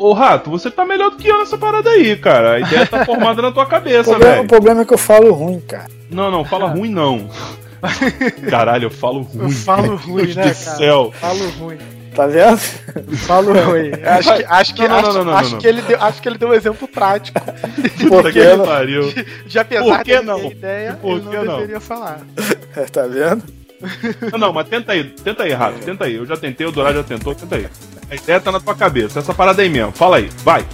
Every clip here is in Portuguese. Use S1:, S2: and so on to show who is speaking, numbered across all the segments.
S1: ô, Rato, você tá melhor do que eu nessa parada aí, cara. A ideia tá formada na tua cabeça, velho.
S2: O problema é que eu falo ruim, cara.
S1: Não, não, fala ruim não. Caralho, eu falo ruim. Eu
S3: falo ruim, Deus
S1: né, do
S3: cara?
S1: céu.
S3: Falo ruim.
S2: Tá vendo?
S3: Falo ruim. Acho que, acho que, não, não, não, não, acho, que ele deu, acho que ele deu um exemplo prático.
S1: Por que não? pariu.
S3: De, de apesar
S1: Por que não?
S3: ideia,
S1: Por
S3: ele
S1: que
S3: não,
S1: não?
S3: deveria falar.
S2: tá vendo?
S1: Não, não, mas tenta aí, tenta aí, Rato, tenta aí. Eu já tentei, o Dourado já tentou, tenta aí. A ideia tá na tua cabeça, essa parada aí mesmo. Fala aí, vai.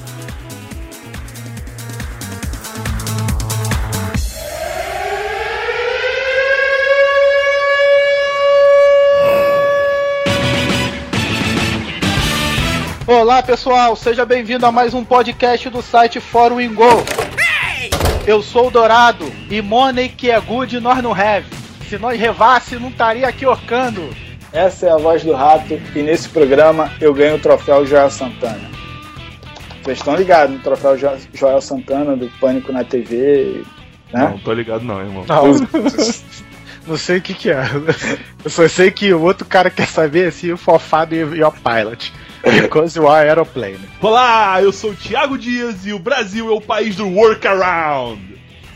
S3: Olá pessoal, seja bem-vindo a mais um podcast do site Fórum Ingo. Eu sou o Dourado e money que é good nós não have. Se nós revasse, não estaria aqui orcando.
S2: Essa é a voz do rato e nesse programa eu ganho o troféu Joel Santana. Vocês estão ligados no troféu Jo- Joel Santana do Pânico na TV, né?
S1: Não, tô ligado não, irmão.
S3: Não, não sei o que que é. Eu só sei que o outro cara quer saber se o fofado e o pilot. Because you are aeroplane.
S1: Olá, eu sou o Thiago Dias e o Brasil é o país do workaround.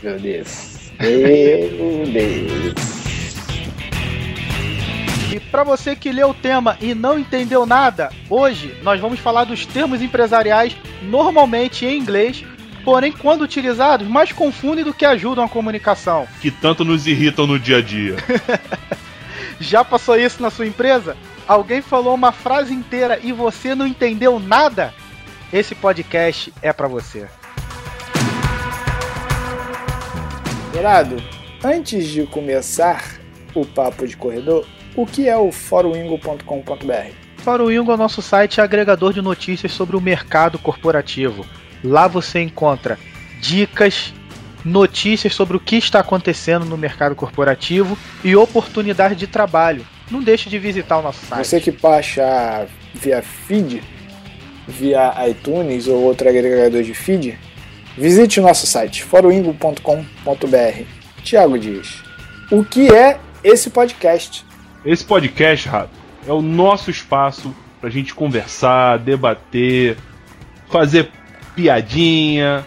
S2: Meu Deus. Meu Deus.
S3: E para você que leu o tema e não entendeu nada, hoje nós vamos falar dos termos empresariais normalmente em inglês, porém quando utilizados mais confundem do que ajudam a comunicação.
S1: Que tanto nos irritam no dia a dia.
S3: Já passou isso na sua empresa? Alguém falou uma frase inteira e você não entendeu nada? Esse podcast é para você.
S2: Dourado, antes de começar o papo de corredor, o que é o foroingo.com.br?
S3: Para o Ingo, é o nosso site agregador de notícias sobre o mercado corporativo. Lá você encontra dicas, notícias sobre o que está acontecendo no mercado corporativo e oportunidade de trabalho. Não deixe de visitar o nosso site.
S2: Você que baixa via feed, via iTunes ou outro agregador de feed, visite o nosso site foroingo.com.br. Tiago Dias, o que é esse podcast?
S1: Esse podcast, Rato, é o nosso espaço pra gente conversar, debater, fazer piadinha,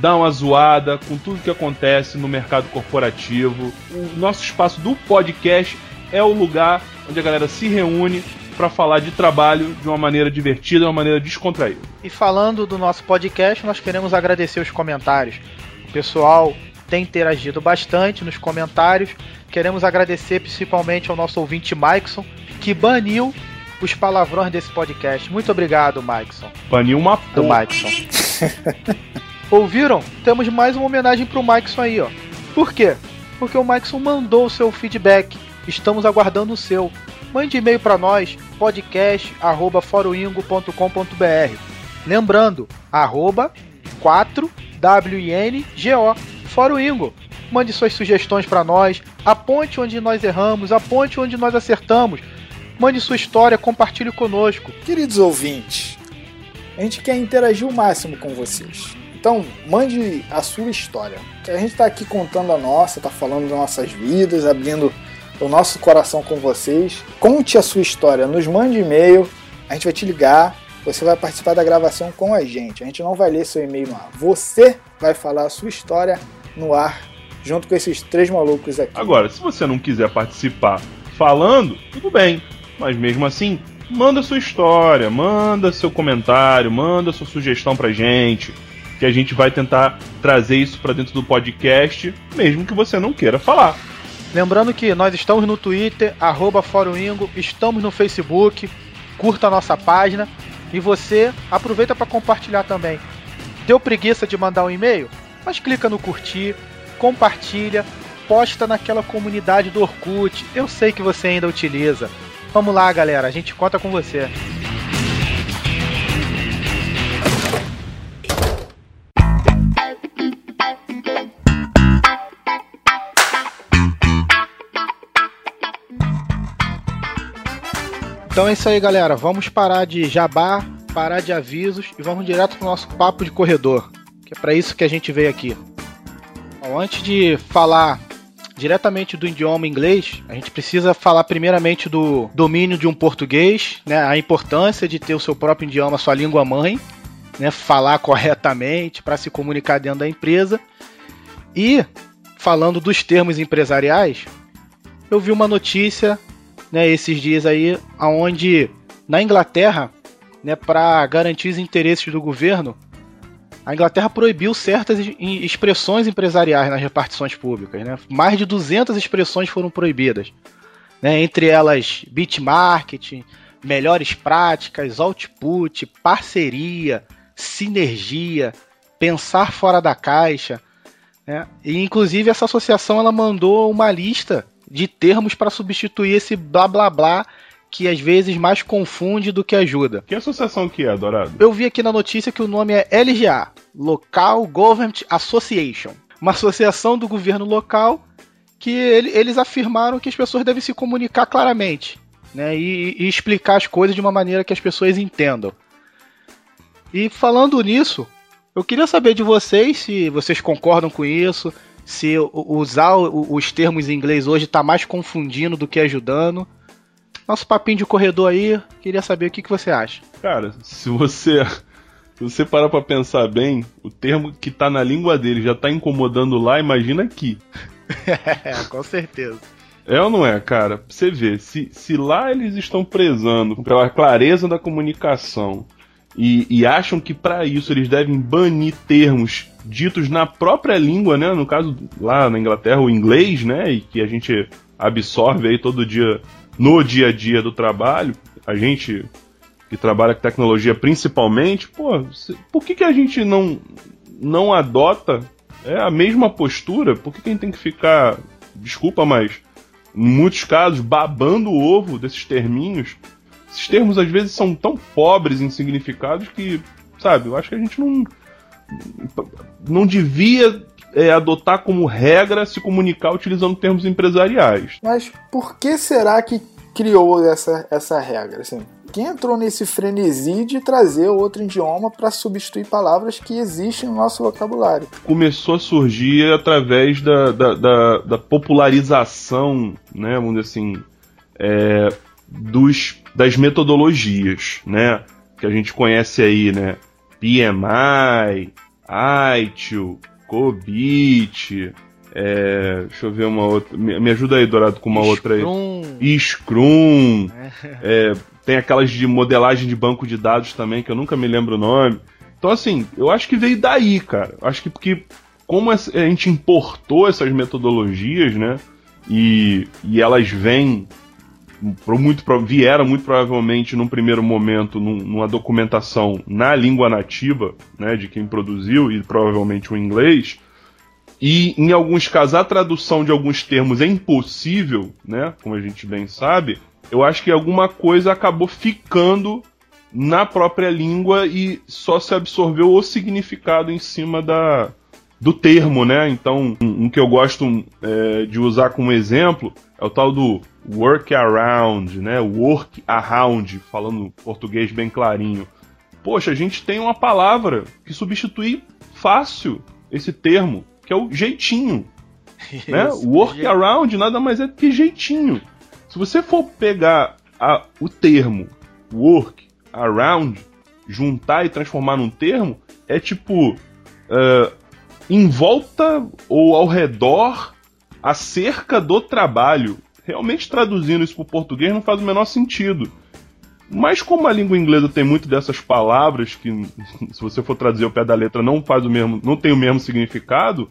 S1: dar uma zoada com tudo que acontece no mercado corporativo. O nosso espaço do podcast é o lugar onde a galera se reúne para falar de trabalho de uma maneira divertida, de uma maneira descontraída.
S3: E falando do nosso podcast, nós queremos agradecer os comentários. O pessoal tem interagido bastante nos comentários. Queremos agradecer principalmente ao nosso ouvinte Maikson, que baniu os palavrões desse podcast. Muito obrigado, Maikson.
S1: Baniu uma
S3: Do. Maikson. Ouviram? Temos mais uma homenagem pro Maikson aí, ó. Por quê? Porque o Maikson mandou o seu feedback. Estamos aguardando o seu. Mande e-mail para nós, podcast@foroingo.com.br. Lembrando, arroba 4WINGO, Fórum Ingo. Mande suas sugestões para nós, aponte onde nós erramos, aponte onde nós acertamos. Mande sua história, compartilhe conosco.
S2: Queridos ouvintes, a gente quer interagir o máximo com vocês. Então, mande a sua história. A gente está aqui contando a nossa, está falando das nossas vidas, abrindo o nosso coração com vocês. Conte a sua história, nos mande e-mail, a gente vai te ligar, você vai participar da gravação com a gente. A gente não vai ler seu e-mail ar. Você vai falar a sua história no ar, junto com esses três malucos aqui.
S1: Agora, se você não quiser participar falando, tudo bem. Mas mesmo assim, manda sua história, manda seu comentário, manda sua sugestão pra gente, que a gente vai tentar trazer isso pra dentro do podcast, mesmo que você não queira falar.
S3: Lembrando que nós estamos no Twitter, arroba estamos no Facebook, curta a nossa página e você aproveita para compartilhar também. Deu preguiça de mandar um e-mail? Mas clica no curtir, compartilha, posta naquela comunidade do Orkut. Eu sei que você ainda utiliza. Vamos lá, galera, a gente conta com você. Então é isso aí, galera. Vamos parar de jabá, parar de avisos e vamos direto pro nosso papo de corredor, é para isso que a gente veio aqui. Bom, antes de falar diretamente do idioma inglês, a gente precisa falar primeiramente do domínio de um português, né, a importância de ter o seu próprio idioma, sua língua mãe, né, falar corretamente, para se comunicar dentro da empresa. E falando dos termos empresariais, eu vi uma notícia, né, esses dias aí, aonde na Inglaterra, né, para garantir os interesses do governo, a Inglaterra proibiu certas expressões empresariais nas repartições públicas. Né? Mais de 200 expressões foram proibidas. Né? Entre elas, beat marketing, melhores práticas, output, parceria, sinergia, pensar fora da caixa. Né? E, inclusive, essa associação ela mandou uma lista de termos para substituir esse blá blá blá que às vezes mais confunde do que ajuda.
S1: Que associação que é, Dourado?
S3: Eu vi aqui na notícia que o nome é LGA, Local Government Association. Uma associação do governo local que ele, eles afirmaram que as pessoas devem se comunicar claramente né, e, e explicar as coisas de uma maneira que as pessoas entendam. E falando nisso, eu queria saber de vocês se vocês concordam com isso, se usar os termos em inglês hoje está mais confundindo do que ajudando nosso papinho de corredor aí, queria saber o que, que você acha.
S1: Cara, se você se você parar pra pensar bem, o termo que tá na língua dele já tá incomodando lá, imagina aqui.
S3: é, com certeza.
S1: É ou não é, cara? Pra você ver, se, se lá eles estão prezando pela clareza da comunicação e, e acham que para isso eles devem banir termos ditos na própria língua, né? No caso, lá na Inglaterra, o inglês, né? E que a gente absorve aí todo dia no dia a dia do trabalho, a gente que trabalha com tecnologia principalmente, pô, por que, que a gente não, não adota é, a mesma postura? Por que, que a gente tem que ficar, desculpa, mas em muitos casos, babando o ovo desses terminhos? Esses termos às vezes são tão pobres em significados que, sabe, eu acho que a gente não, não devia é, adotar como regra se comunicar utilizando termos empresariais.
S2: Mas por que será que criou essa, essa regra? Assim, quem entrou nesse frenesi de trazer outro idioma para substituir palavras que existem no nosso vocabulário?
S1: Começou a surgir através da, da, da, da popularização, né, vamos dizer assim, é, dos, das metodologias, né, que a gente conhece aí, né, PMI, ITIL, COBIT, é, deixa eu ver uma outra. Me, ajuda aí, Dourado, com uma Scrum. outra aí. Scrum. É, tem aquelas de modelagem de banco de dados também, que eu nunca me lembro o nome. Então, assim, eu acho que veio daí, cara. Acho que porque, como a gente importou essas metodologias, né? E, e elas vêm muito vieram muito provavelmente num primeiro momento num, numa documentação na língua nativa, né, de quem produziu e provavelmente o inglês. E em alguns casos a tradução de alguns termos é impossível, né, como a gente bem sabe. Eu acho que alguma coisa acabou ficando na própria língua e só se absorveu o significado em cima da, do termo, né? Então, um, um que eu gosto é, de usar como exemplo é o tal do work around, né? Work around, falando português bem clarinho. Poxa, a gente tem uma palavra que substitui fácil esse termo, que é o jeitinho. né? Work around nada mais é do que jeitinho. Se você for pegar a, o termo work around, juntar e transformar num termo, é tipo uh, em volta ou ao redor, acerca do trabalho. Realmente traduzindo isso para o português não faz o menor sentido. Mas como a língua inglesa tem muito dessas palavras que, se você for traduzir ao pé da letra, não faz o mesmo, não tem o mesmo significado,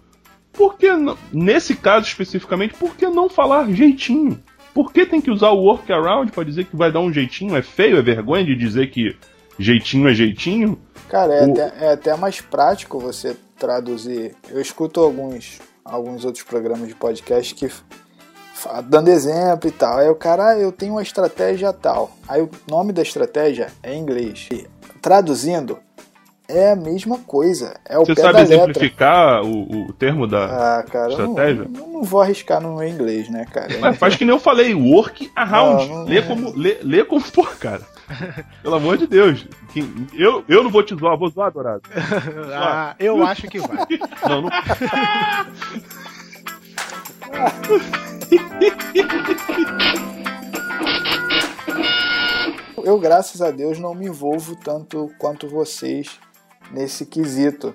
S1: por que nesse caso especificamente, por que não falar jeitinho? Por que tem que usar o workaround para dizer que vai dar um jeitinho? É feio, é vergonha de dizer que jeitinho é jeitinho?
S2: Cara, é, o... até, é até mais prático você traduzir. Eu escuto alguns, alguns outros programas de podcast que dando exemplo e tal. Aí o cara, ah, eu tenho uma estratégia tal. Aí o nome da estratégia é em inglês. E, traduzindo, é a mesma coisa. É o
S1: Você
S2: pé
S1: sabe
S2: da
S1: exemplificar o, o termo da
S2: ah, cara,
S1: estratégia?
S2: Não, não, vou arriscar no meu inglês, né, cara?
S1: Mas faz que nem eu falei, work around. Não, não, lê, como, lê, lê como for, cara. Pelo amor de Deus. Eu, eu não vou te zoar, vou zoar, Dourado.
S3: ah, eu acho que vai. Não, não.
S2: Eu, graças a Deus, não me envolvo tanto quanto vocês nesse quesito.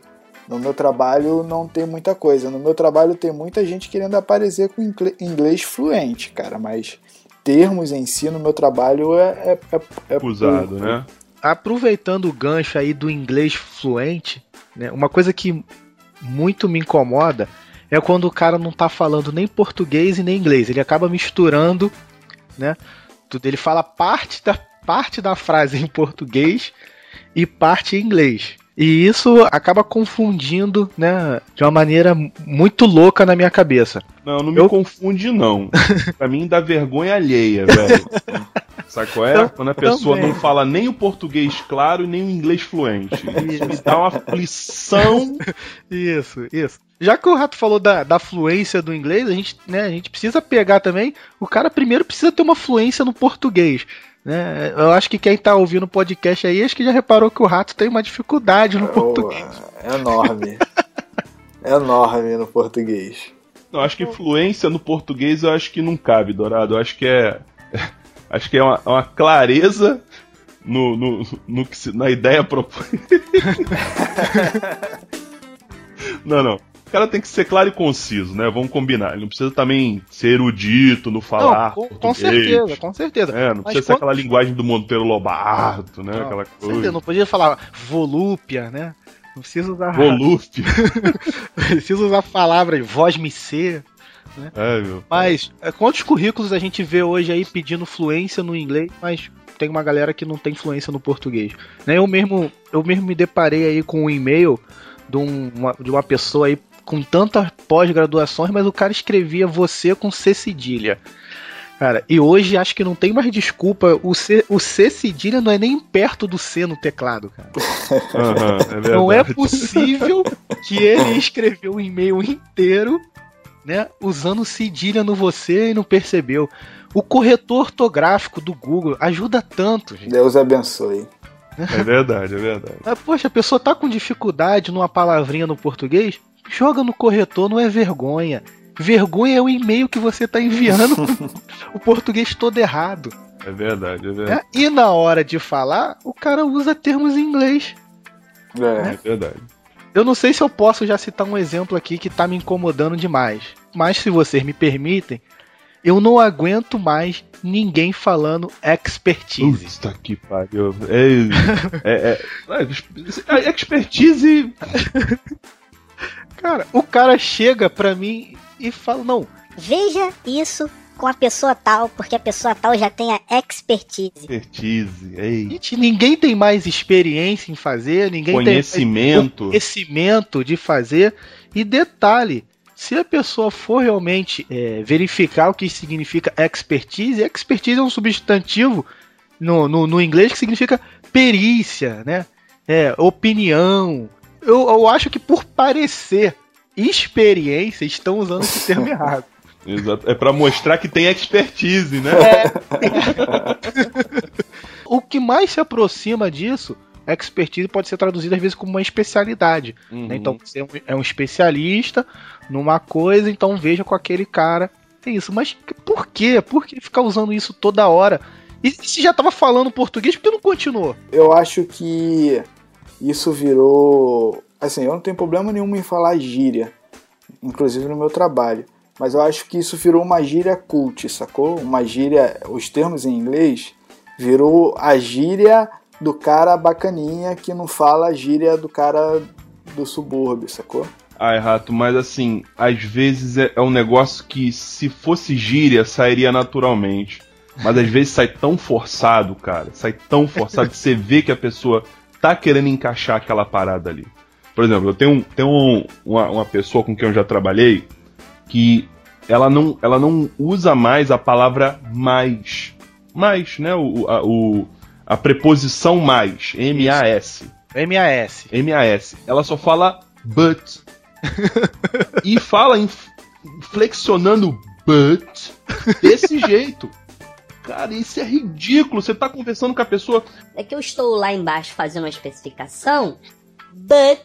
S2: No meu trabalho não tem muita coisa. No meu trabalho tem muita gente querendo aparecer com inglês fluente, cara, mas termos em si no meu trabalho é, é, é, é
S1: usado, né?
S3: Aproveitando o gancho aí do inglês fluente, né? Uma coisa que muito me incomoda é quando o cara não tá falando nem português e nem inglês. Ele acaba misturando, né? Tudo. Ele fala parte da, parte da frase em português e parte em inglês. E isso acaba confundindo, né, de uma maneira muito louca na minha cabeça.
S1: Não, não me Eu... confunde, não. pra mim dá vergonha alheia, velho. Sabe qual é? Quando a pessoa Também. não fala nem o português claro e nem o inglês fluente. Isso me dá uma aflição.
S3: Isso, isso. Já que o Rato falou da, da fluência do inglês, a gente, né, a gente precisa pegar também. O cara primeiro precisa ter uma fluência no português. Né? Eu acho que quem tá ouvindo o podcast aí, acho que já reparou que o Rato tem uma dificuldade no oh, português.
S2: É enorme. é enorme no português.
S1: Não, acho que fluência no português eu acho que não cabe, Dourado. Eu acho que é. Acho que é uma, uma clareza no, no, no que se, na ideia proposta. não, não. O cara tem que ser claro e conciso, né? Vamos combinar. Ele não precisa também ser erudito no falar.
S3: Não, com, com certeza, com certeza.
S1: É, não Mas precisa quando... ser aquela linguagem do Monteiro Lobato, né? Não, aquela coisa. Certeza,
S3: não podia falar volúpia, né? Não precisa usar.
S1: Volúpia.
S3: precisa usar palavras voz me ser. Né? É, meu. Mas é, quantos currículos a gente vê hoje aí pedindo fluência no inglês, mas tem uma galera que não tem fluência no português. Né? Eu mesmo, eu mesmo me deparei aí com um e-mail de, um, uma, de uma pessoa aí com tantas pós-graduações, mas o cara escrevia você com C cedilha. Cara, e hoje acho que não tem mais desculpa. O C, o C cedilha não é nem perto do C no teclado, cara. Uhum, é não é possível que ele escreveu um e-mail inteiro, né, usando cedilha no você e não percebeu. O corretor ortográfico do Google ajuda tanto, gente.
S2: Deus abençoe.
S1: É verdade, é verdade.
S3: Mas, poxa, a pessoa tá com dificuldade numa palavrinha no português, Joga no corretor, não é vergonha. Vergonha é o e-mail que você está enviando o português todo errado.
S1: É verdade, é verdade.
S3: É? E na hora de falar, o cara usa termos em inglês.
S1: É, né? é verdade.
S3: Eu não sei se eu posso já citar um exemplo aqui que está me incomodando demais. Mas se vocês me permitem, eu não aguento mais ninguém falando expertise.
S1: Puta que pariu. É, é, é, é expertise
S3: Cara, o cara chega pra mim e fala: não.
S4: Veja isso com a pessoa tal, porque a pessoa tal já tem a expertise.
S1: Expertise, ei.
S3: Gente, ninguém tem mais experiência em fazer, ninguém
S1: conhecimento.
S3: tem conhecimento de fazer. E detalhe, se a pessoa for realmente é, verificar o que significa expertise, expertise é um substantivo no, no, no inglês que significa perícia, né? É, opinião, eu, eu acho que por parecer experiência, estão usando esse termo errado.
S1: Exato. É para mostrar que tem expertise, né? É.
S3: o que mais se aproxima disso, expertise pode ser traduzido às vezes como uma especialidade. Né? Uhum. Né? Então você é um especialista numa coisa, então veja com aquele cara. Tem isso. Mas por quê? Por que ficar usando isso toda hora? E se já tava falando português, por que não continuou?
S2: Eu acho que isso virou. Assim, eu não tenho problema nenhum em falar gíria, inclusive no meu trabalho. Mas eu acho que isso virou uma gíria cult, sacou? Uma gíria, os termos em inglês, virou a gíria do cara bacaninha que não fala a gíria do cara do subúrbio, sacou?
S1: Ai, rato, mas assim, às vezes é, é um negócio que se fosse gíria sairia naturalmente. Mas às vezes sai tão forçado, cara. Sai tão forçado que você vê que a pessoa tá querendo encaixar aquela parada ali. Por exemplo, eu tenho, tenho um, uma, uma pessoa com quem eu já trabalhei que ela não, ela não usa mais a palavra mais. Mais, né? O, a, o, a preposição mais. M-A-S.
S3: M-A-S.
S1: M-A-S. Ela só fala but. e fala em, flexionando but desse jeito. Cara, isso é ridículo. Você tá conversando com a pessoa.
S4: É que eu estou lá embaixo fazendo uma especificação, but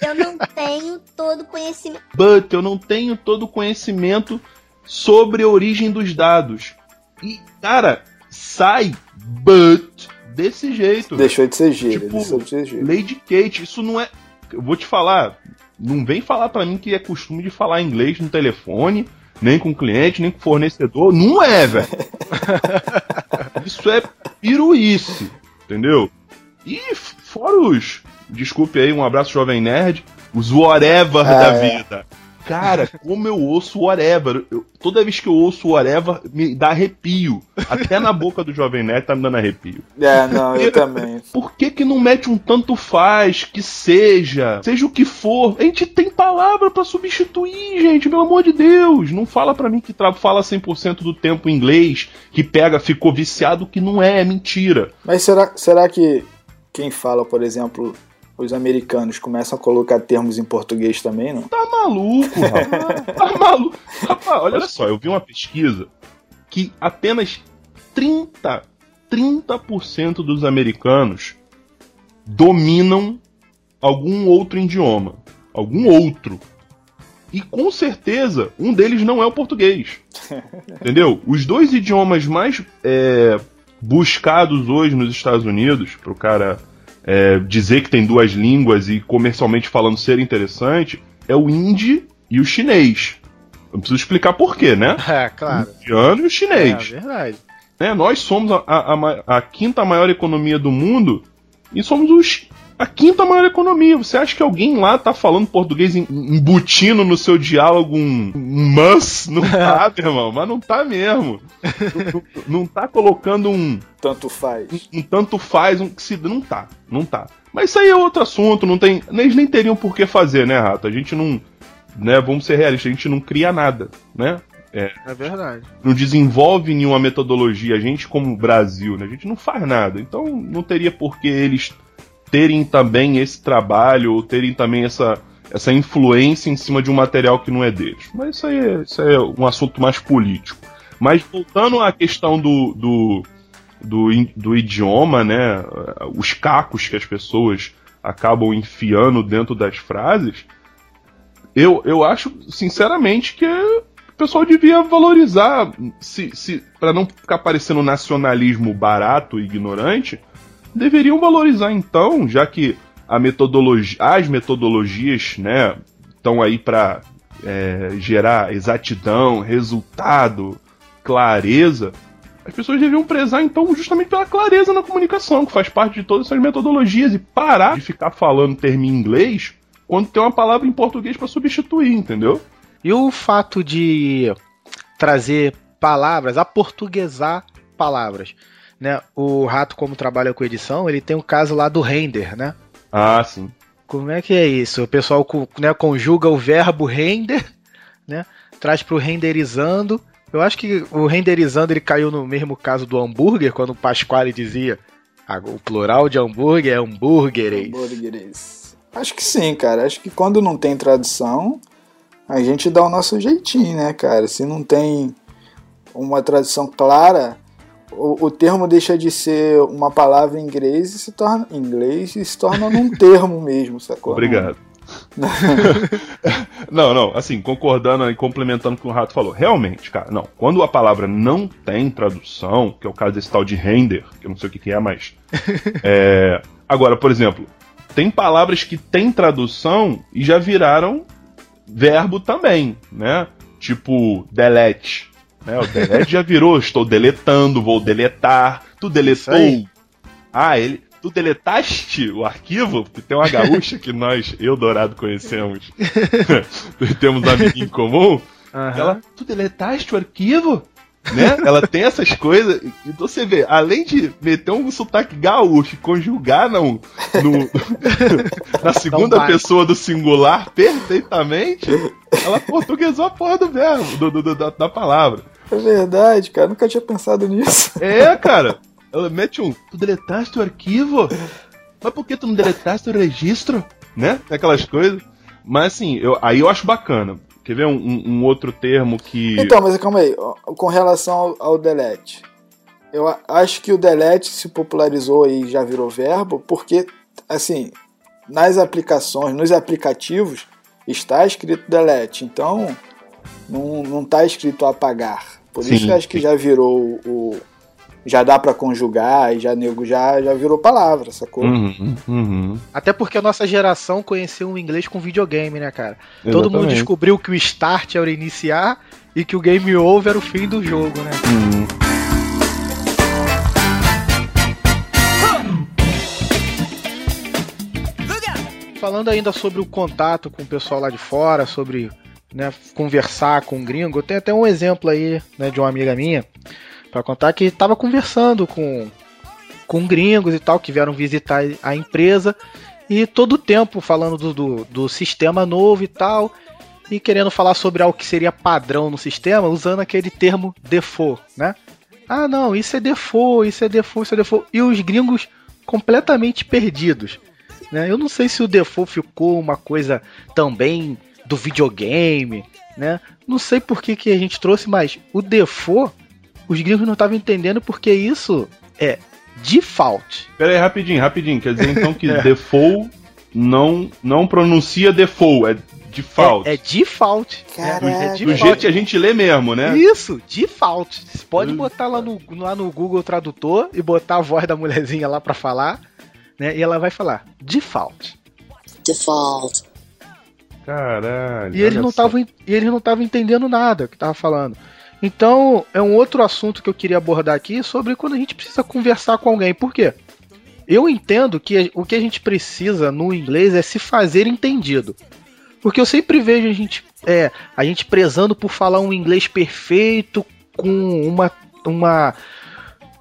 S4: eu não tenho todo o conhecimento.
S1: But eu não tenho todo o conhecimento sobre a origem dos dados. E, cara, sai but desse jeito.
S2: Deixou de ser gíria.
S1: Tipo,
S2: deixou de ser gíria.
S1: Lady Kate, isso não é. Eu vou te falar. Não vem falar pra mim que é costume de falar inglês no telefone, nem com cliente, nem com fornecedor. Não é, velho. isso é piruíce, entendeu? E fora os. Desculpe aí, um abraço, Jovem Nerd. Os whatever
S2: Ah,
S1: da
S2: é.
S1: vida. Cara, como eu ouço whatever. Eu- toda vez que eu ouço whatever, me dá arrepio. Até na boca do Jovem Nerd tá me dando arrepio.
S2: É, não, eu também.
S1: Por que que não mete um tanto faz, que seja, seja o que for? A gente tem palavra pra substituir, gente, pelo amor de Deus. Não fala pra mim que fala 100% do tempo em inglês, que pega, ficou viciado, que não é, é mentira.
S2: Mas será, será que quem fala, por exemplo, os americanos começam a colocar termos em português também, não?
S1: Tá maluco, rapaz. Tá maluco. Rapaz, olha só, eu vi uma pesquisa que apenas 30, 30% dos americanos dominam algum outro idioma. Algum outro. E com certeza, um deles não é o português. Entendeu? Os dois idiomas mais é, buscados hoje nos Estados Unidos, pro cara é, dizer que tem duas línguas e comercialmente falando ser interessante, é o hindi e o chinês. Eu preciso explicar por quê, né?
S3: É, claro.
S1: O indiano e o
S3: É
S1: chinês.
S3: verdade.
S1: né? Nós somos a, a- a a quinta maior economia do mundo e somos os, a quinta maior economia. Você acha que alguém lá tá falando português em- embutindo no seu diálogo um, um mas? Não tá, meu irmão, mas não tá mesmo. não, não- não tá colocando um,
S2: Tanto faz.
S1: um tanto faz, um que se. Não tá, não tá. Mas isso aí é outro assunto, não tem. Eles nem teriam por que fazer, né, Rato? A gente não. Né, vamos ser realistas, a gente não cria nada, né?
S3: É verdade.
S1: não desenvolve nenhuma metodologia, a gente como Brasil, né? A gente não faz nada. Então não teria por que eles terem também esse trabalho ou terem também essa, essa influência em cima de um material que não é deles. Mas isso aí é, isso aí é um assunto mais político. Mas voltando à questão do, do, do, do idioma, né? Os cacos que as pessoas acabam enfiando dentro das frases, eu, eu acho, sinceramente, que o pessoal devia valorizar, se, se para não ficar parecendo nacionalismo barato e ignorante, deveriam valorizar então, já que a metodologia, as metodologias, né, estão aí para gerar exatidão, resultado, clareza. As pessoas deviam prezar então justamente pela clareza na comunicação, que faz parte de todas essas metodologias e parar de ficar falando termo em inglês quando tem uma palavra em português para substituir, entendeu?
S3: E o fato de trazer palavras, aportuguesar palavras. Né? O Rato, como trabalha com edição, ele tem o caso lá do render, né?
S1: Ah, sim.
S3: Como é que é isso? O pessoal né, conjuga o verbo render, né? Traz pro renderizando. Eu acho que o renderizando ele caiu no mesmo caso do hambúrguer, quando o Pasquale dizia ah, o plural de hambúrguer é hambúrgueres.
S2: Hambúrgueres. Acho que sim, cara. Acho que quando não tem tradução, a gente dá o nosso jeitinho, né, cara? Se não tem uma tradução clara, o, o termo deixa de ser uma palavra em inglês e se torna inglês e se torna num termo mesmo, sacou?
S1: Obrigado. não, não, assim, concordando e complementando o que o Rato falou. Realmente, cara, não. Quando a palavra não tem tradução, que é o caso desse tal de render, que eu não sei o que, que é, mas. é, Agora, por exemplo, tem palavras que têm tradução e já viraram verbo também, né? Tipo, delete. Né? O delete já virou, estou deletando, vou deletar. Tu deletou. Ah, ele. Tu deletaste o arquivo? Porque tem uma gaúcha que nós, eu Dourado, conhecemos. Temos um amiguinho em comum.
S3: Aham.
S1: Ela, tu deletaste o arquivo? Né? Ela tem essas coisas. E você vê, além de meter um sotaque gaúcho e conjugar não, no, na segunda pessoa do singular perfeitamente, ela portuguesou a porra do verbo, do, do- do- da, da palavra.
S2: É verdade, cara. Nunca tinha pensado nisso.
S1: É, cara. Ela mete um. Tu deletaste o arquivo? Mas por que tu não deletaste o registro? Né? Aquelas coisas. Mas assim, eu, aí eu acho bacana. Quer ver um, um- um outro termo que.
S2: Então, mas calma aí. Com relação ao, ao delete. Eu acho que o delete se popularizou e já virou verbo porque, assim, nas aplicações, nos aplicativos, está escrito delete. Então, não, não está escrito apagar. Por isso
S1: Sim.
S2: que eu acho que já virou o, já dá pra conjugar e já nego já, já virou palavra, sacou?
S1: Uhum, uhum.
S3: Até porque a nossa geração conheceu o inglês com videogame, né, cara? Todo mundo
S1: Exatamente.
S3: descobriu que o start era o iniciar e que o game over era o fim do jogo, né?
S1: Uhum.
S3: Falando ainda sobre o contato com o pessoal lá de fora, sobre né, conversar com um gringo, tem até um exemplo aí né, de uma amiga minha para contar que estava conversando com, com gringos e tal que vieram visitar a empresa e todo o tempo falando do, do, do sistema novo e tal e querendo falar sobre algo que seria padrão no sistema usando aquele termo default, né? Ah, não, isso é default, isso é default, isso é default. E os gringos completamente perdidos. Né? Eu não sei se o default ficou uma coisa também do videogame, né? Não sei por que, que a gente trouxe, mas o default, os gringos não estavam entendendo porque isso é default.
S1: Pera aí, rapidinho, rapidinho. Quer dizer então que
S3: É.
S1: default não, não pronuncia default, é default.
S3: É, é default.
S2: Caraca.
S3: É,
S1: Do jeito que a gente lê mesmo, né?
S3: Isso, default. Você pode
S1: Hum.
S3: botar lá no, lá no Google Tradutor e botar a voz da mulherzinha lá pra falar, né? E ela vai falar default.
S5: default,
S1: Caralho.
S3: E eles não estavam eles não estavam entendendo nada que tava falando. Então, é um outro assunto que eu queria abordar aqui sobre quando a gente precisa conversar com alguém. Por quê? Eu entendo que o que a gente precisa no inglês é se fazer entendido. Porque eu sempre vejo a gente, é, a gente prezando por falar um inglês perfeito, com uma, uma,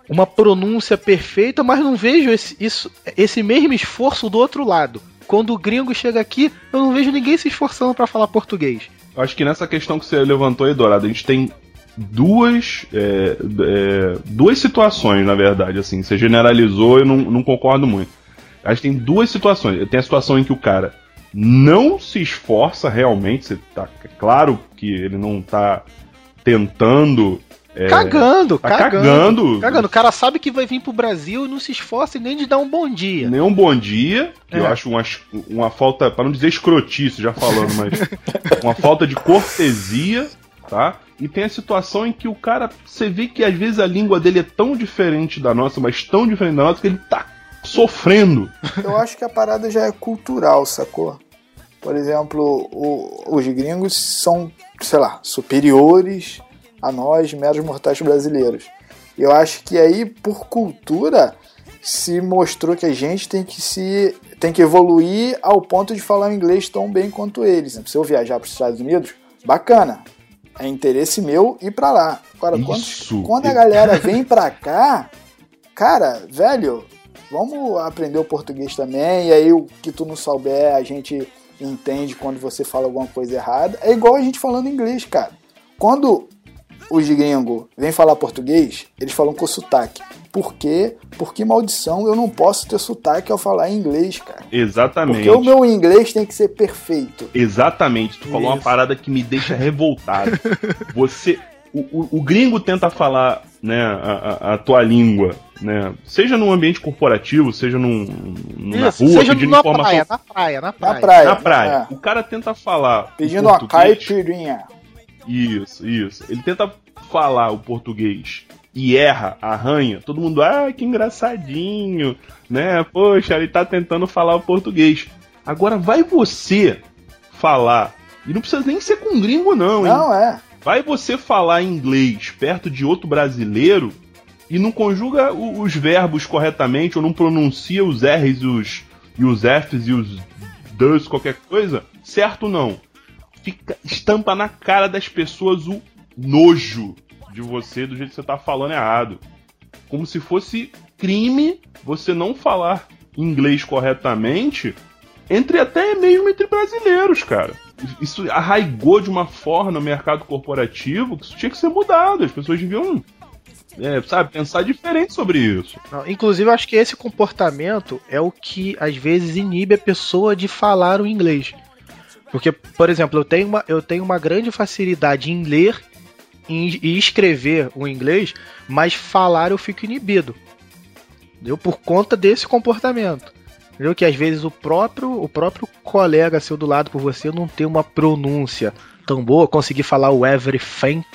S3: uma pronúncia perfeita, mas não vejo esse, isso, esse mesmo esforço do outro lado. Quando o gringo chega aqui, eu não vejo ninguém se esforçando para falar português.
S1: Acho que nessa questão que você levantou aí, Dourado, a gente tem duas é, é, duas situações, na verdade, assim. Você generalizou, eu não, não concordo muito. Acho que tem duas situações. Tem a situação em que o cara não se esforça realmente, você tá, é claro que ele não tá tentando. É,
S3: cagando,
S1: tá
S3: cagando,
S1: cagando.
S3: cagando. O cara sabe que vai vir pro Brasil e não se esforça nem de dar um bom dia.
S1: Nem um bom dia, que eu
S3: É.
S1: acho uma, uma falta, para não dizer escrotice já falando, mas uma falta de cortesia, tá? E tem a situação em que o cara, você vê que às vezes a língua dele é tão diferente da nossa, mas tão diferente da nossa, que ele tá sofrendo.
S2: Eu acho que a parada já é cultural, sacou? Por exemplo, o- os gringos são, sei lá, superiores a nós, meros mortais brasileiros. Eu acho que aí, por cultura, se mostrou que a gente tem que se tem que evoluir ao ponto de falar inglês tão bem quanto eles. Se eu viajar para os Estados Unidos, bacana. É interesse meu ir para lá. Agora, quando, quando a galera vem pra cá, cara, velho, vamos aprender o português também. E aí, o que tu não souber, a gente entende quando você fala alguma coisa errada. É igual a gente falando inglês, cara. Quando os gringos vêm falar português, eles falam com sotaque. Por quê? Porque maldição, eu não posso ter sotaque ao falar inglês, cara.
S1: Exatamente.
S2: Porque o meu inglês tem que ser perfeito.
S1: Exatamente, tu falou uma
S3: Isso.
S1: parada que me deixa revoltado. Você. O, o- o gringo tenta falar né, a, a- a tua língua, né? Seja num ambiente corporativo, seja num, na
S3: Isso,
S1: rua,
S3: seja
S1: pedindo
S3: na
S1: informação.
S3: praia, na praia, na praia.
S2: Na praia.
S1: Na praia.
S2: é.
S1: O cara tenta falar.
S2: Pedindo uma caipirinha.
S1: Isso, isso. Ele tenta falar o português e erra, arranha. Todo mundo, ah, que engraçadinho, né? Poxa, ele tá tentando falar o português. Agora vai você falar. E não precisa nem ser com gringo, não, hein?
S2: Não, é.
S1: Vai você falar inglês perto de outro brasileiro e não conjuga os verbos corretamente, ou não pronuncia os R's e os, e os F's e os Ds, qualquer coisa, certo não? Fica, estampa na cara das pessoas o nojo de você do jeito que você tá falando errado. Como se fosse crime você não falar inglês corretamente entre até mesmo entre brasileiros, cara. Isso arraigou de uma forma no mercado corporativo que isso tinha que ser mudado. As pessoas deviam, é, sabe, pensar diferente sobre isso.
S3: Não, inclusive, eu acho que esse comportamento é o que às vezes inibe a pessoa de falar o inglês. Porque, por exemplo, eu tenho uma, eu tenho uma grande facilidade em ler e escrever o inglês, mas falar eu fico inibido. Entendeu? Por conta desse comportamento. Entendeu? Que às vezes o próprio, o próprio colega seu do lado por você não tem uma pronúncia tão boa, conseguir falar o everything,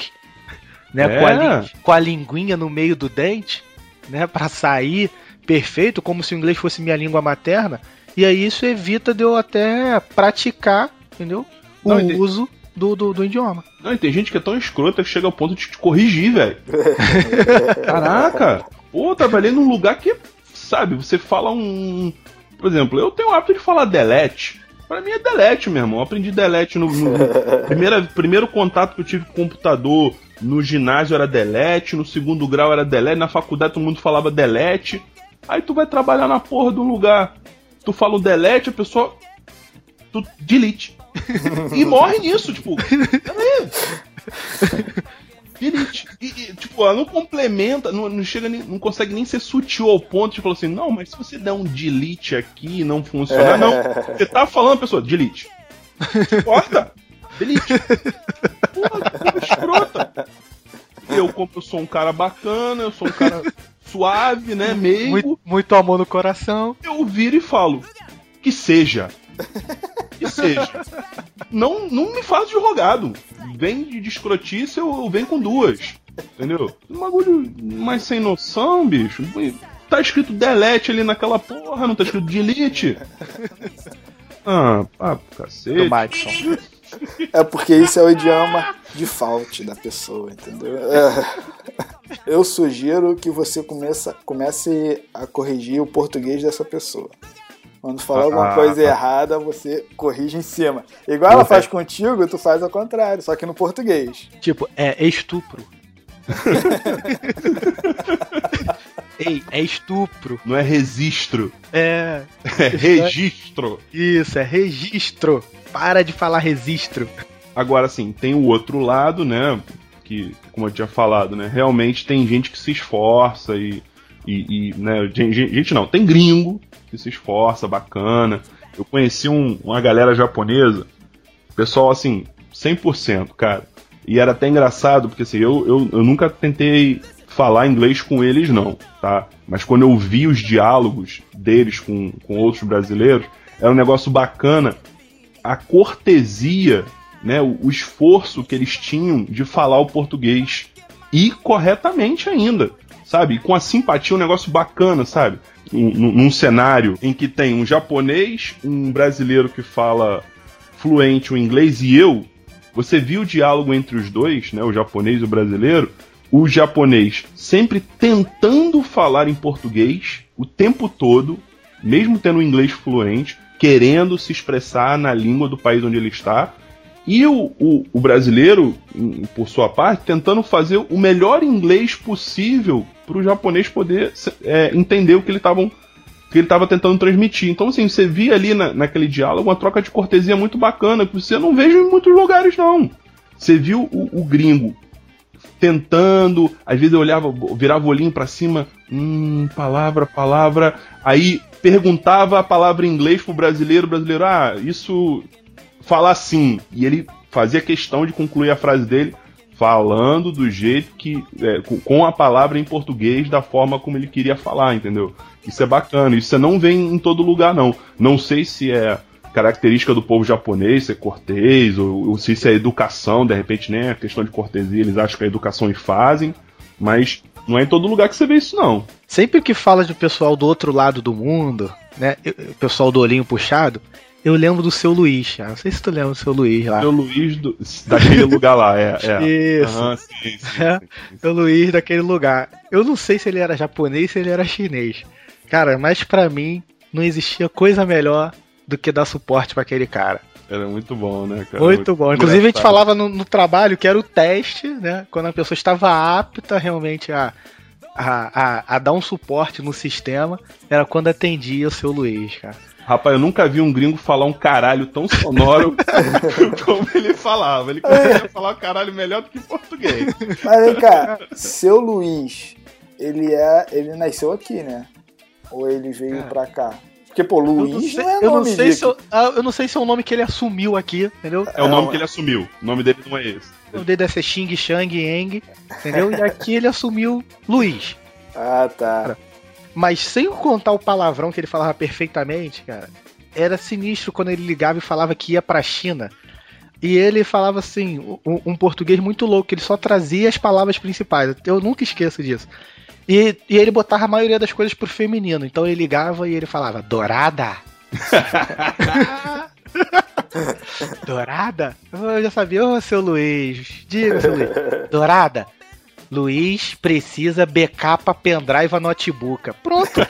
S3: né?
S1: É.
S3: Com, a, lin- com a linguinha no meio do dente. né, para sair perfeito, como se o inglês fosse minha língua materna, e aí isso evita de eu até praticar, entendeu? O
S1: Não,
S3: uso do, do, do idioma.
S1: Não, e tem gente que é tão escrota que chega ao ponto de te corrigir, velho. Caraca! Pô, trabalhei num lugar que, sabe, você fala um. Por exemplo, eu tenho o hábito de falar delete. Pra mim é delete, meu irmão. Eu aprendi delete no. no primeira, primeiro contato que eu tive com o computador no ginásio era delete, no segundo grau era delete, na faculdade todo mundo falava delete. Aí tu vai trabalhar na porra de um lugar. Tu fala o delete, a pessoa. Tu delete. E morre nisso, tipo. Peraí. Delete. E, e, tipo, ela não complementa, não, não chega nem, não consegue nem ser sutil ao ponto de falar assim, não, mas se você der um delete aqui e não funcionar, não. Você tá falando pessoa, delete. Corta! Delete. Porra, que escrota. Eu, como eu sou um cara bacana, eu sou um cara suave, né, meigo,
S3: Muito, muito amor no coração.
S1: eu viro e falo, que seja. Que seja. Não, não me faz de rogado. Vem de, de escrotice, eu venho com duas. Entendeu? Um bagulho mais sem noção, bicho. Tá escrito delete ali naquela porra, não tá escrito delete. Ah, papo, cacete.
S3: Do.
S2: É porque isso é o idioma default da pessoa, entendeu? É. Eu sugiro que você começa, comece a corrigir o português dessa pessoa. Quando falar alguma
S1: Ah,
S2: coisa
S1: tá.
S2: errada, você corrige em cima. Igual ela faz contigo, tu faz ao contrário, só que no português.
S3: Tipo, é estupro. Ei, é estupro.
S1: Não é registro,
S3: É.
S1: é registro.
S3: Isso, é registro. Para de falar registro.
S1: Agora, assim, tem o outro lado, né? Que, como eu tinha falado, né? Realmente tem gente que se esforça e. e, e, né, gen- gen- gente não, tem gringo que se esforça, bacana. Eu conheci um- uma galera japonesa, pessoal assim, 100%, cara. E era até engraçado, porque assim, eu, eu, eu nunca tentei falar inglês com eles, não, tá? Mas quando eu vi os diálogos deles com, com outros brasileiros, era um negócio bacana. A cortesia, né? O, o esforço que eles tinham de falar o português. E corretamente ainda, sabe? Com a simpatia, um negócio bacana, sabe? Num cenário em que tem um japonês, um brasileiro que fala fluente o inglês e eu, você viu o diálogo entre os dois, né, o japonês e o brasileiro, o japonês sempre tentando falar em português o tempo todo, mesmo tendo o inglês fluente, querendo se expressar na língua do país onde ele está, e o, o, o brasileiro, por sua parte, tentando fazer o melhor inglês possível para o japonês poder é, entender o que ele estavam que ele estava tentando transmitir. Então, assim, você via ali na, naquele diálogo uma troca de cortesia muito bacana, que você não vejo em muitos lugares, não. Você viu o, o gringo tentando, às vezes eu olhava, virava o olhinho pra cima, hum, palavra, palavra, aí perguntava a palavra em inglês pro brasileiro, brasileiro, ah, isso fala assim, e ele fazia questão de concluir a frase dele falando do jeito que, é, com- a palavra em português, da forma como ele queria falar, entendeu? Isso é bacana, isso você não vê em todo lugar, não. Não sei se é característica do povo japonês ser cortês, ou, ou se isso é educação, de repente nem é questão de cortesia, eles acham que é educação e fazem, mas não é em todo lugar que você vê isso, não.
S3: Sempre que fala de pessoal do outro lado do mundo, né? O pessoal do olhinho puxado, eu lembro do seu Luiz, cara. Não sei se tu lembra do seu Luiz lá.
S1: Seu Luiz do- daquele lugar lá, é. é.
S3: Isso.
S1: Aham, sim, sim,
S3: É.
S1: sim.
S3: Seu Luiz daquele lugar. Eu não sei se ele era japonês ou se ele era chinês. Cara, mas pra mim não existia coisa melhor do que dar suporte pra aquele cara.
S1: Era muito bom, né, cara?
S3: Muito bom. Inclusive a gente
S1: engraçado.
S3: falava no, no trabalho que era o teste, né? Quando a pessoa estava apta realmente a, a, a, a dar um suporte no sistema, era quando atendia o seu Luiz, cara.
S1: Rapaz, eu nunca vi um gringo falar um caralho tão sonoro como ele falava. Ele conseguia falar caralho melhor do que português.
S2: Mas vem cá, seu Luiz, ele é. ele nasceu aqui, né? Ou ele veio
S3: Cara.
S2: pra cá? Porque, pô,
S3: Eu não
S2: Luiz
S3: sei,
S2: não, é
S3: eu não sei se eu, ah, eu não sei se é o nome que ele assumiu aqui, entendeu?
S1: É o nome que ele assumiu. O nome dele não é esse.
S3: O nome dele deve ser Xing Shang Eng, entendeu? E aqui ele assumiu Luiz.
S2: Ah, tá.
S3: Mas sem contar o palavrão que ele falava perfeitamente, cara, era sinistro quando ele ligava e falava que ia pra China. E ele falava assim, um, um português muito louco, ele só trazia as palavras principais. Eu nunca esqueço disso. E, e ele botava a maioria das coisas pro feminino. Então ele ligava e ele falava, dourada? Dourada? Eu já sabia, ô seu Luiz, diga, seu Luiz. Dourada, Luiz precisa backup a pendrive a notebook. Pronto.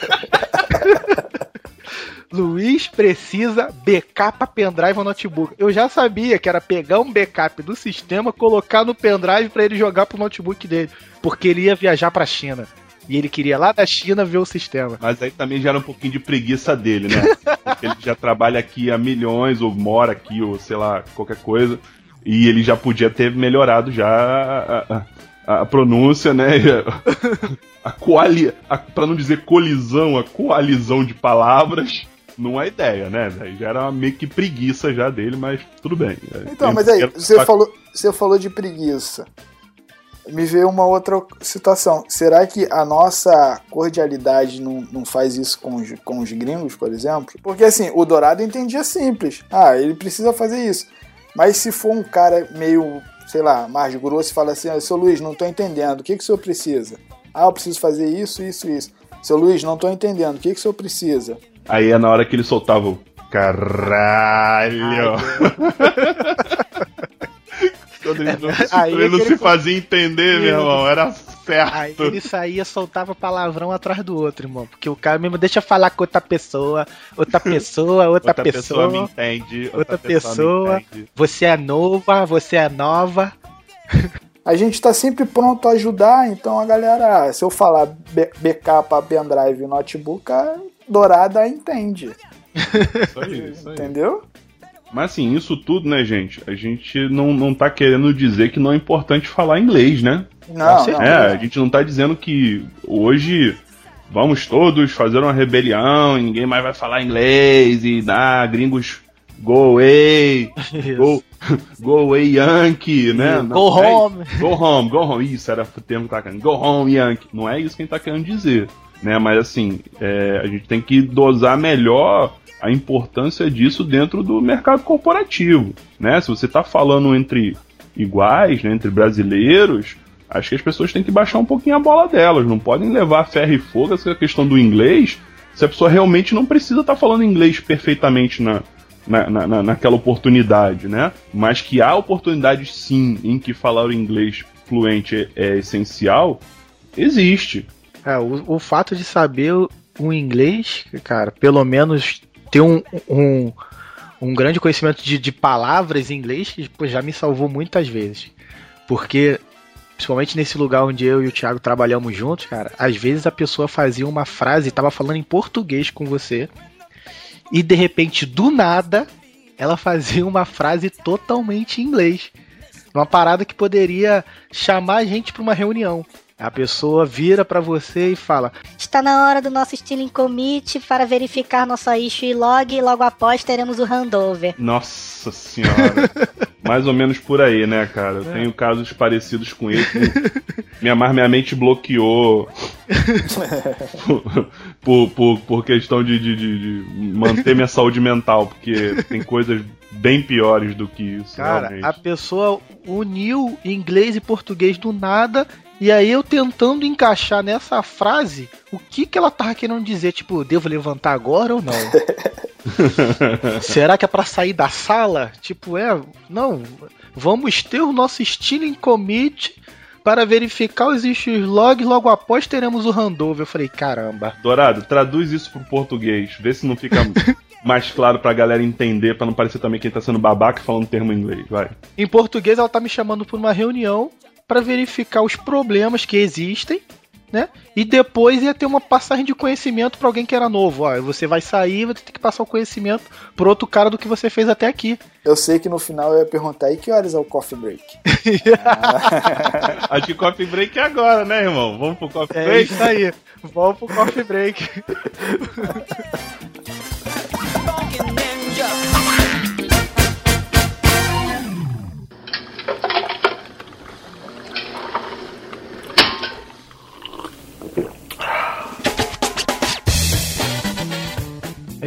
S3: Luiz precisa backup a pendrive a notebook. Eu já sabia que era pegar um backup do sistema, colocar no pendrive para ele jogar pro notebook dele, porque ele ia viajar pra China. E ele queria lá da China ver o sistema.
S1: Mas aí também já era um pouquinho de preguiça dele, né? Porque ele já trabalha aqui há milhões, ou mora aqui, ou sei lá, qualquer coisa. E ele já podia ter melhorado já a, pronúncia, né? A, coali, a, pra não dizer colisão, a coalizão de palavras. Não é ideia, né? Já era meio que preguiça já dele, mas tudo bem.
S2: Então, mas aí, você falou, você falou de preguiça me veio uma outra situação. Será que a nossa cordialidade não, não faz isso com os, com os gringos, por exemplo? Porque assim, o Dourado entendia simples. Ah, ele precisa fazer isso. Mas se for um cara meio, sei lá, mais grosso e fala assim, ah, seu Luiz, não tô entendendo, o que, que o senhor precisa? Ah, eu preciso fazer isso, isso, isso. Seu Luiz, não tô entendendo, o que, que o senhor precisa?
S1: Aí é na hora que ele soltava o caralho. Quando ele não, aí ele não se fazia entender, meu irmão, era certo.
S3: Aí ele saía, soltava palavrão atrás do outro, irmão. Porque o cara mesmo deixa falar com outra pessoa, outra pessoa, outra, outra pessoa, pessoa.
S1: me entende.
S3: Outra, outra pessoa. pessoa entende. Você é nova, você é nova.
S2: A gente tá sempre pronto a ajudar, então a galera, se eu falar BK pra pendrive e notebook, a dourada entende.
S1: Isso aí, isso aí.
S2: Entendeu?
S1: Mas assim, isso tudo, né, gente? A gente não, não tá querendo dizer que não é importante falar inglês, né?
S2: Não, não.
S1: É, a gente não tá dizendo que hoje vamos todos fazer uma rebelião e ninguém mais vai falar inglês e ah, gringos go away, go, go away Yankee, né?
S3: Go não, é home.
S1: Go home, go home. Isso era o termo que tá querendo. Go home Yankee. Não é isso que a gente tá querendo dizer. Né, mas assim, é, a gente tem que dosar melhor a importância disso dentro do mercado corporativo, né? Se você está falando entre iguais, né, entre brasileiros, acho que as pessoas têm que baixar um pouquinho a bola delas, não podem levar ferro e fogo essa questão do inglês, se a pessoa realmente não precisa estar tá falando inglês perfeitamente na, na, na, naquela oportunidade, né? Mas que há oportunidades sim em que falar o inglês fluente é, é essencial, existe.
S3: É, o, o fato de saber o inglês, cara, pelo menos ter um, um, um grande conhecimento de, de palavras em inglês que pô, já me salvou muitas vezes. Porque, principalmente nesse lugar onde eu e o Thiago trabalhamos juntos, cara, às vezes a pessoa fazia uma frase e tava falando em português com você, e de repente, do nada, ela fazia uma frase totalmente em inglês. Uma parada que poderia chamar a gente para uma reunião. A pessoa vira para você e fala:
S4: Está na hora do nosso stealing commit para verificar nossa issue log e logo após teremos o handover.
S1: Nossa senhora. Mais ou menos por aí, né, cara? Eu é. tenho casos parecidos com esse. minha, minha mente bloqueou por, por, por, questão de, de, de, de manter minha saúde mental, porque tem coisas bem piores do que isso.
S3: Cara, realmente. a pessoa uniu inglês e português do nada e aí eu tentando encaixar nessa frase o que que ela tava querendo dizer, tipo, devo levantar agora ou não? Será que é para sair da sala? Tipo, é, não, vamos ter o nosso stealing commit para verificar os issues log, logo após teremos o handover. Eu falei, caramba.
S1: Dourado, traduz isso pro português, vê se não fica mais claro pra galera entender, para não parecer também quem tá sendo babaca falando termo em inglês, vai.
S3: Em português ela tá me chamando por uma reunião para verificar os problemas que existem, né? E depois ia ter uma passagem de conhecimento para alguém que era novo. Ó, você vai sair, vai ter que passar o conhecimento pro outro cara do que você fez até aqui.
S2: Eu sei que no final eu ia perguntar, e que horas é o coffee break?
S1: Acho que coffee break é agora, né, irmão? Vamos pro coffee
S3: é
S1: break?
S3: É isso aí. Vamos pro coffee break.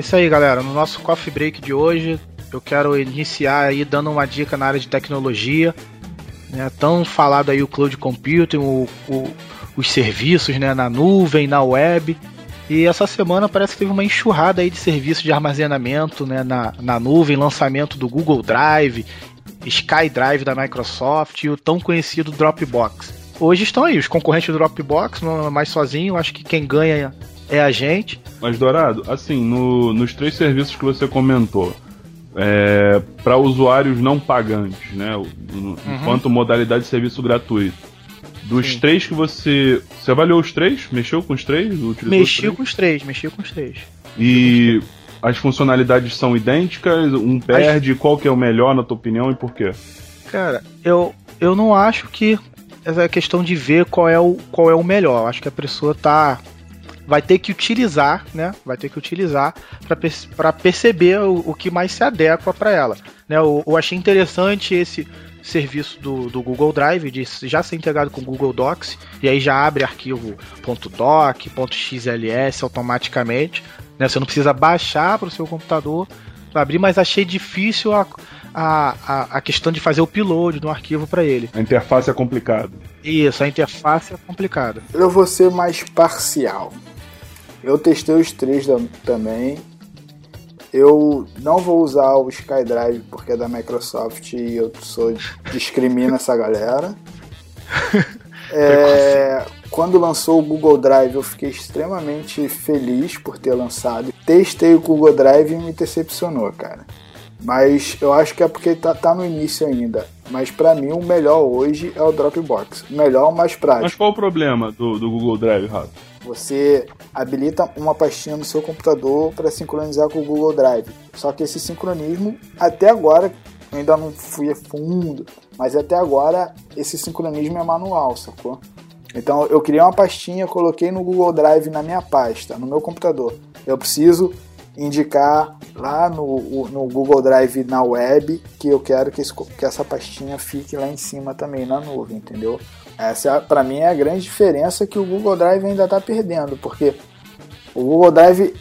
S3: isso aí, galera. No nosso coffee break de hoje, eu quero iniciar aí dando uma dica na área de tecnologia. Né? Tão falado aí o cloud computing, o, o, os serviços né, na nuvem, na web. E essa semana parece que teve uma enxurrada aí de serviços de armazenamento né, na, na nuvem, lançamento do Google Drive, SkyDrive da Microsoft e o tão conhecido Dropbox. Hoje estão aí os concorrentes do Dropbox, não é mais sozinho, acho que quem ganha é a gente.
S1: Mas, Dourado, assim, no, nos três serviços que você comentou, é, para usuários não pagantes, né? Uhum. Enquanto modalidade de serviço gratuito. Dos Sim. três que você. Você avaliou os três? Mexeu com os três?
S3: Mexi com os três, mexi com os três.
S1: E as funcionalidades são idênticas? Um perde? As... Qual que é o melhor, na tua opinião, e por quê?
S3: Cara, eu, eu não acho que essa é questão de ver qual é o, qual é o melhor. Eu acho que a pessoa tá vai ter que utilizar, né? Vai ter que utilizar para perceber o, o, que mais se adequa para ela. Né? Eu, eu, achei interessante esse serviço do, do, Google Drive de já ser integrado com o Google Docs e aí já abre arquivo .doc, .xls automaticamente. Né? Você não precisa baixar para o seu computador para abrir, mas achei difícil a, a, a, a, questão de fazer o upload do arquivo para ele.
S1: A interface é complicada.
S3: Isso, a interface é complicada.
S2: Eu vou ser mais parcial. Eu testei os três também. Eu não vou usar o SkyDrive porque é da Microsoft e eu sou discrimino essa galera. É, quando lançou o Google Drive, eu fiquei extremamente feliz por ter lançado. Testei o Google Drive e me decepcionou, cara. Mas eu acho que é porque tá, tá no início ainda. Mas para mim o melhor hoje é o Dropbox. O melhor, o mais prático.
S1: Mas qual o problema do, do Google Drive, Rafa?
S2: Você habilita uma pastinha no seu computador para sincronizar com o Google Drive. Só que esse sincronismo, até agora, ainda não fui a fundo, mas até agora esse sincronismo é manual, sacou? Então eu criei uma pastinha, coloquei no Google Drive na minha pasta, no meu computador. Eu preciso indicar lá no, no Google Drive na web que eu quero que, esse, que essa pastinha fique lá em cima também na nuvem, entendeu? Essa, para mim, é a grande diferença que o Google Drive ainda está perdendo, porque o Google Drive,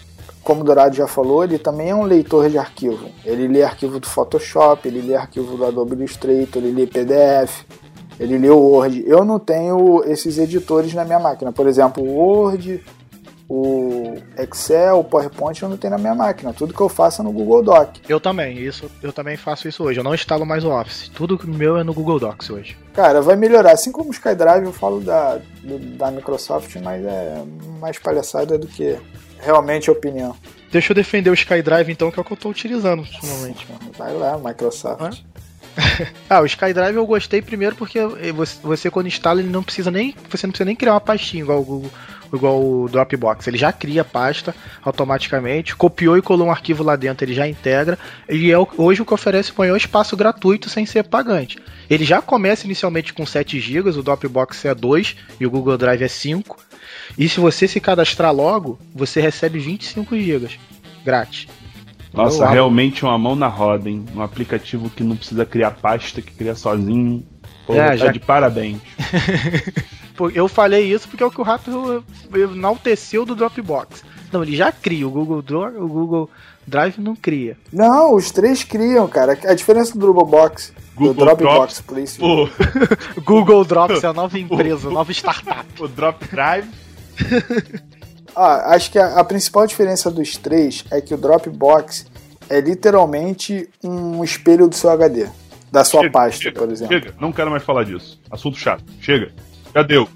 S2: como o Dourado já falou, ele também é um leitor de arquivo. Ele lê arquivo do Photoshop, ele lê arquivo do Adobe Illustrator, ele lê PDF, ele lê o Word. Eu não tenho esses editores na minha máquina. Por exemplo, o Word, o Excel, o PowerPoint eu não tenho na minha máquina. Tudo que eu faço é no Google Doc.
S3: Eu também, isso, eu também faço isso hoje. Eu não instalo mais o Office. Tudo meu é no Google Docs hoje.
S2: Cara, vai melhorar. Assim como o SkyDrive, eu falo da, da Microsoft, mas é mais palhaçada do que realmente opinião.
S3: Deixa eu defender o SkyDrive então, que é o que eu estou utilizando ultimamente.
S2: Vai lá, Microsoft.
S3: ah, o SkyDrive eu gostei primeiro porque você, você, quando instala ele não precisa nem você não precisa nem criar uma pastinha igual o Google igual o Dropbox. Ele já cria a pasta automaticamente, copiou e colou um arquivo lá dentro, ele já integra. E é hoje o que oferece o maior espaço gratuito sem ser pagante. Ele já começa inicialmente com 7 GB, o Dropbox é 2 e o Google Drive é 5. E se você se cadastrar logo, você recebe 25 GB grátis.
S1: Nossa, realmente uma mão na roda, hein? Um aplicativo que não precisa criar pasta, que cria sozinho. Pô, é, tá já... de parabéns.
S3: eu falei isso porque é o que o Rato enalteceu do Dropbox. Não, ele já cria, o Google, o Google Drive não cria.
S2: Não, os três criam, cara. A diferença do Dropbox, Google do Dropbox,
S3: please. O... Google Drops é a nova empresa, a nova startup.
S1: O Drop Drive.
S2: ah, acho que a, a principal diferença dos três é que o Dropbox é literalmente um espelho do seu HD. Da sua chega, pasta,
S1: chega,
S2: por exemplo.
S1: Chega, não quero mais falar disso. Assunto chato. Chega. Já deu.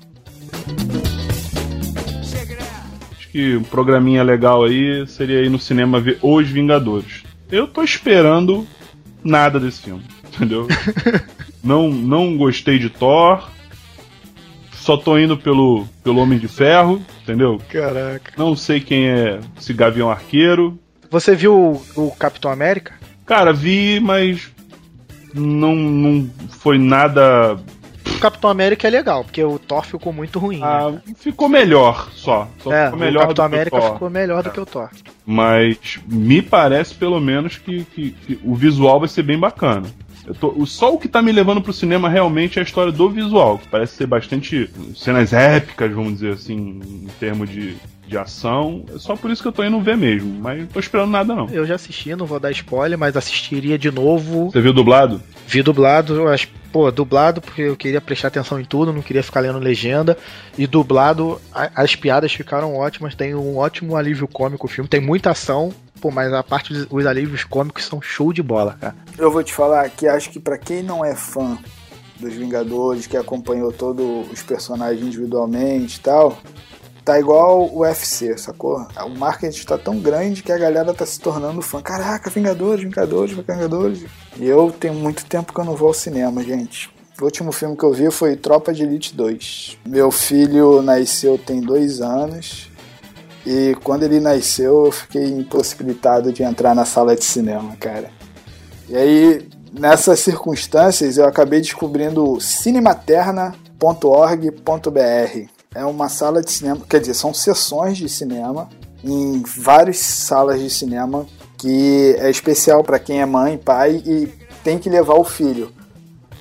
S1: Acho que um programinha legal aí seria ir no cinema ver Os Vingadores. Eu tô esperando nada desse filme, entendeu? não, não gostei de Thor. Só tô indo pelo, pelo Homem de Ferro, entendeu?
S3: Caraca.
S1: Não sei quem é esse Gavião Arqueiro.
S3: Você viu o, o Capitão América?
S1: Cara, vi, mas não, não foi nada
S3: o Capitão América é legal, porque o Thor ficou muito ruim. Ah,
S1: né? ficou melhor só. só
S3: é,
S1: ficou melhor
S3: o Capitão América ficou melhor do que o Thor.
S1: Mas me parece, pelo menos, que, que, que o visual vai ser bem bacana. Tô, só o que tá me levando pro cinema realmente é a história do visual, que parece ser bastante cenas épicas, vamos dizer assim, em termos de, de ação. É só por isso que eu tô indo ver mesmo, mas não tô esperando nada não.
S3: Eu já assisti, não vou dar spoiler, mas assistiria de novo.
S1: Você viu dublado?
S3: Vi dublado, as pô, dublado porque eu queria prestar atenção em tudo, não queria ficar lendo legenda. E dublado, a, as piadas ficaram ótimas, tem um ótimo alívio cômico o filme, tem muita ação, pô, mas a parte dos os alívios cômicos são show de bola, cara.
S2: Eu vou te falar que acho que pra quem não é fã dos Vingadores, que acompanhou todos os personagens individualmente e tal, tá igual o UFC, sacou? O marketing tá tão grande que a galera tá se tornando fã. Caraca, Vingadores, Vingadores, Vingadores. E eu tenho muito tempo que eu não vou ao cinema, gente. O último filme que eu vi foi Tropa de Elite 2. Meu filho nasceu tem dois anos. E quando ele nasceu, eu fiquei impossibilitado de entrar na sala de cinema, cara. E aí, nessas circunstâncias, eu acabei descobrindo cinematerna.org.br. É uma sala de cinema, quer dizer, são sessões de cinema em várias salas de cinema que é especial para quem é mãe, pai e tem que levar o filho.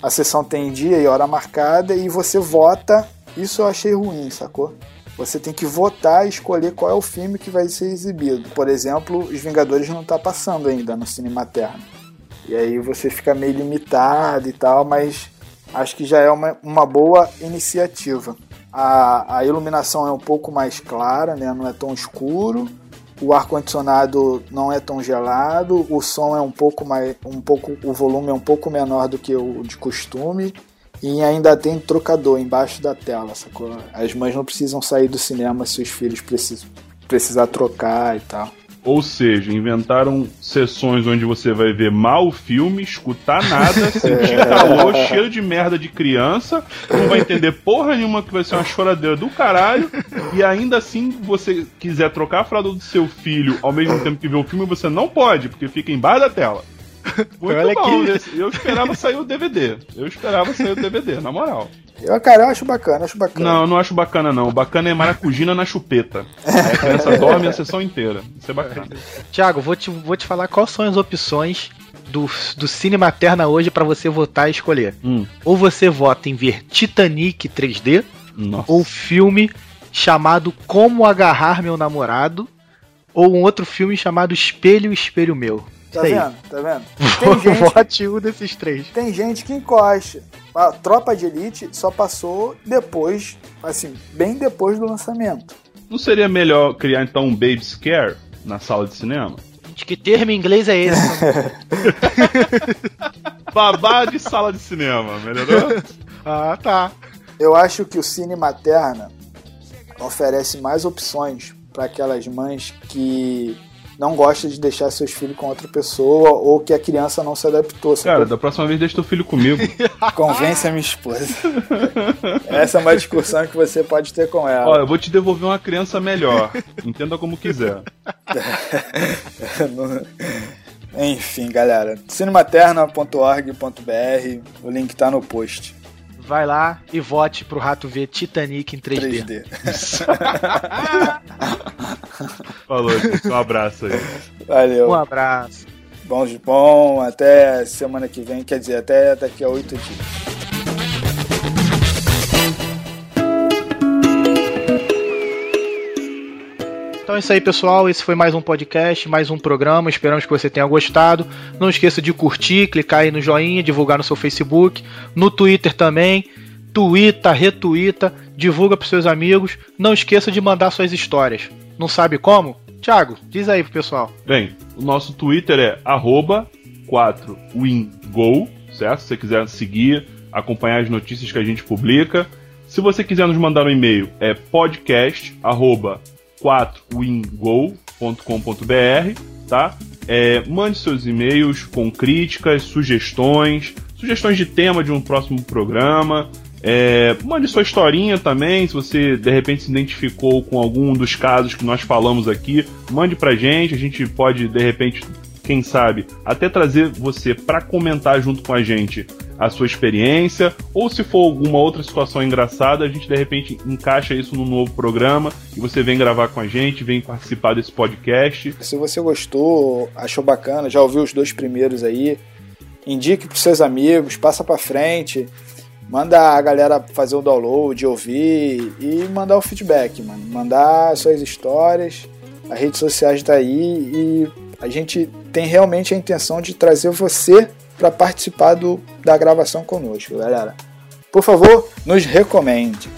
S2: A sessão tem dia e hora marcada e você vota. Isso eu achei ruim, sacou? Você tem que votar e escolher qual é o filme que vai ser exibido. Por exemplo, Os Vingadores não está passando ainda no Cinema Terno. E aí você fica meio limitado e tal, mas acho que já é uma, uma boa iniciativa. A, a iluminação é um pouco mais clara, né? não é tão escuro. O ar-condicionado não é tão gelado, o som é um pouco mais. um pouco. o volume é um pouco menor do que o de costume. E ainda tem trocador embaixo da tela, sacou? As mães não precisam sair do cinema se os filhos precisam precisar trocar e tal.
S1: Ou seja, inventaram sessões onde você vai ver mal o filme, escutar nada, sentir calor, cheiro de merda de criança, não vai entender porra nenhuma que vai ser uma choradeira do caralho, e ainda assim, você quiser trocar a fralda do seu filho ao mesmo tempo que vê o filme, você não pode, porque fica embaixo da tela. Muito
S3: Olha
S1: bom, esse- eu esperava sair o DVD. Eu esperava sair o DVD, na moral.
S2: Eu, cara, eu acho bacana, acho bacana.
S1: Não, eu não acho bacana não. Bacana é maracujina na chupeta. Aí a criança dorme a sessão inteira. Isso é bacana.
S3: Tiago, vou te, vou te falar quais são as opções do, do Cine Materna hoje pra você votar e escolher.
S1: Hum,
S3: Ou você vota em ver Titanic 3D,
S1: nossa.
S3: ou filme chamado Como Agarrar Meu Namorado, ou um outro filme chamado Espelho, Espelho Meu.
S2: Tá
S3: aí.
S2: vendo? Tá vendo? Tem gente,
S3: Vote um desses três.
S2: tem gente que encosta. A Tropa de Elite só passou depois, assim, bem depois do lançamento.
S1: Não seria melhor criar então um Baby Scare na sala de cinema?
S3: De que termo em inglês é esse?
S1: Babá de sala de cinema, melhorou?
S3: ah, tá.
S2: Eu acho que o Cine Materna oferece mais opções para aquelas mães que não gostam de deixar seus filhos com outra pessoa ou que a criança não se adaptou.
S1: Cara, da próxima vez deixa teu filho comigo.
S2: Convence a minha esposa. Essa é uma discussão que você pode ter com ela.
S1: Ó, eu vou te devolver uma criança melhor. Entenda como quiser.
S2: Enfim, galera. cinematerna.org.br O link tá no post.
S3: Vai lá e vote pro Rato ver Titanic em 3D.
S2: 3D.
S1: Falou, gente. Um abraço aí.
S2: Valeu.
S3: Um abraço.
S2: Bom, bom, até semana que vem, quer dizer, até daqui a oito dias.
S3: Então é isso aí, pessoal. Esse foi mais um podcast, mais um programa. Esperamos que você tenha gostado. Não esqueça de curtir, clicar aí no joinha, divulgar no seu Facebook, no Twitter também. Twitta, retuita, divulga pros seus amigos. Não esqueça de mandar suas histórias. Não sabe como? Thiago, diz aí pro pessoal.
S1: Bem, o nosso Twitter é 4wingo, certo? Se você quiser seguir, acompanhar as notícias que a gente publica. Se você quiser nos mandar um e-mail, é podcast 4wingo.com.br, tá? É, mande seus e-mails com críticas, sugestões, sugestões de tema de um próximo programa. É, mande sua historinha também, se você de repente se identificou com algum dos casos que nós falamos aqui, mande pra gente, a gente pode de repente, quem sabe, até trazer você pra comentar junto com a gente a sua experiência, ou se for alguma outra situação engraçada, a gente de repente encaixa isso num novo programa e você vem gravar com a gente, vem participar desse podcast.
S2: Se você gostou, achou bacana, já ouviu os dois primeiros aí, indique pros seus amigos, passa pra frente, manda a galera fazer o download, ouvir e mandar o feedback, mano. Mandar suas histórias, as redes sociais tá aí e a gente tem realmente a intenção de trazer você para participar do, da gravação conosco, galera. Por favor, nos recomende.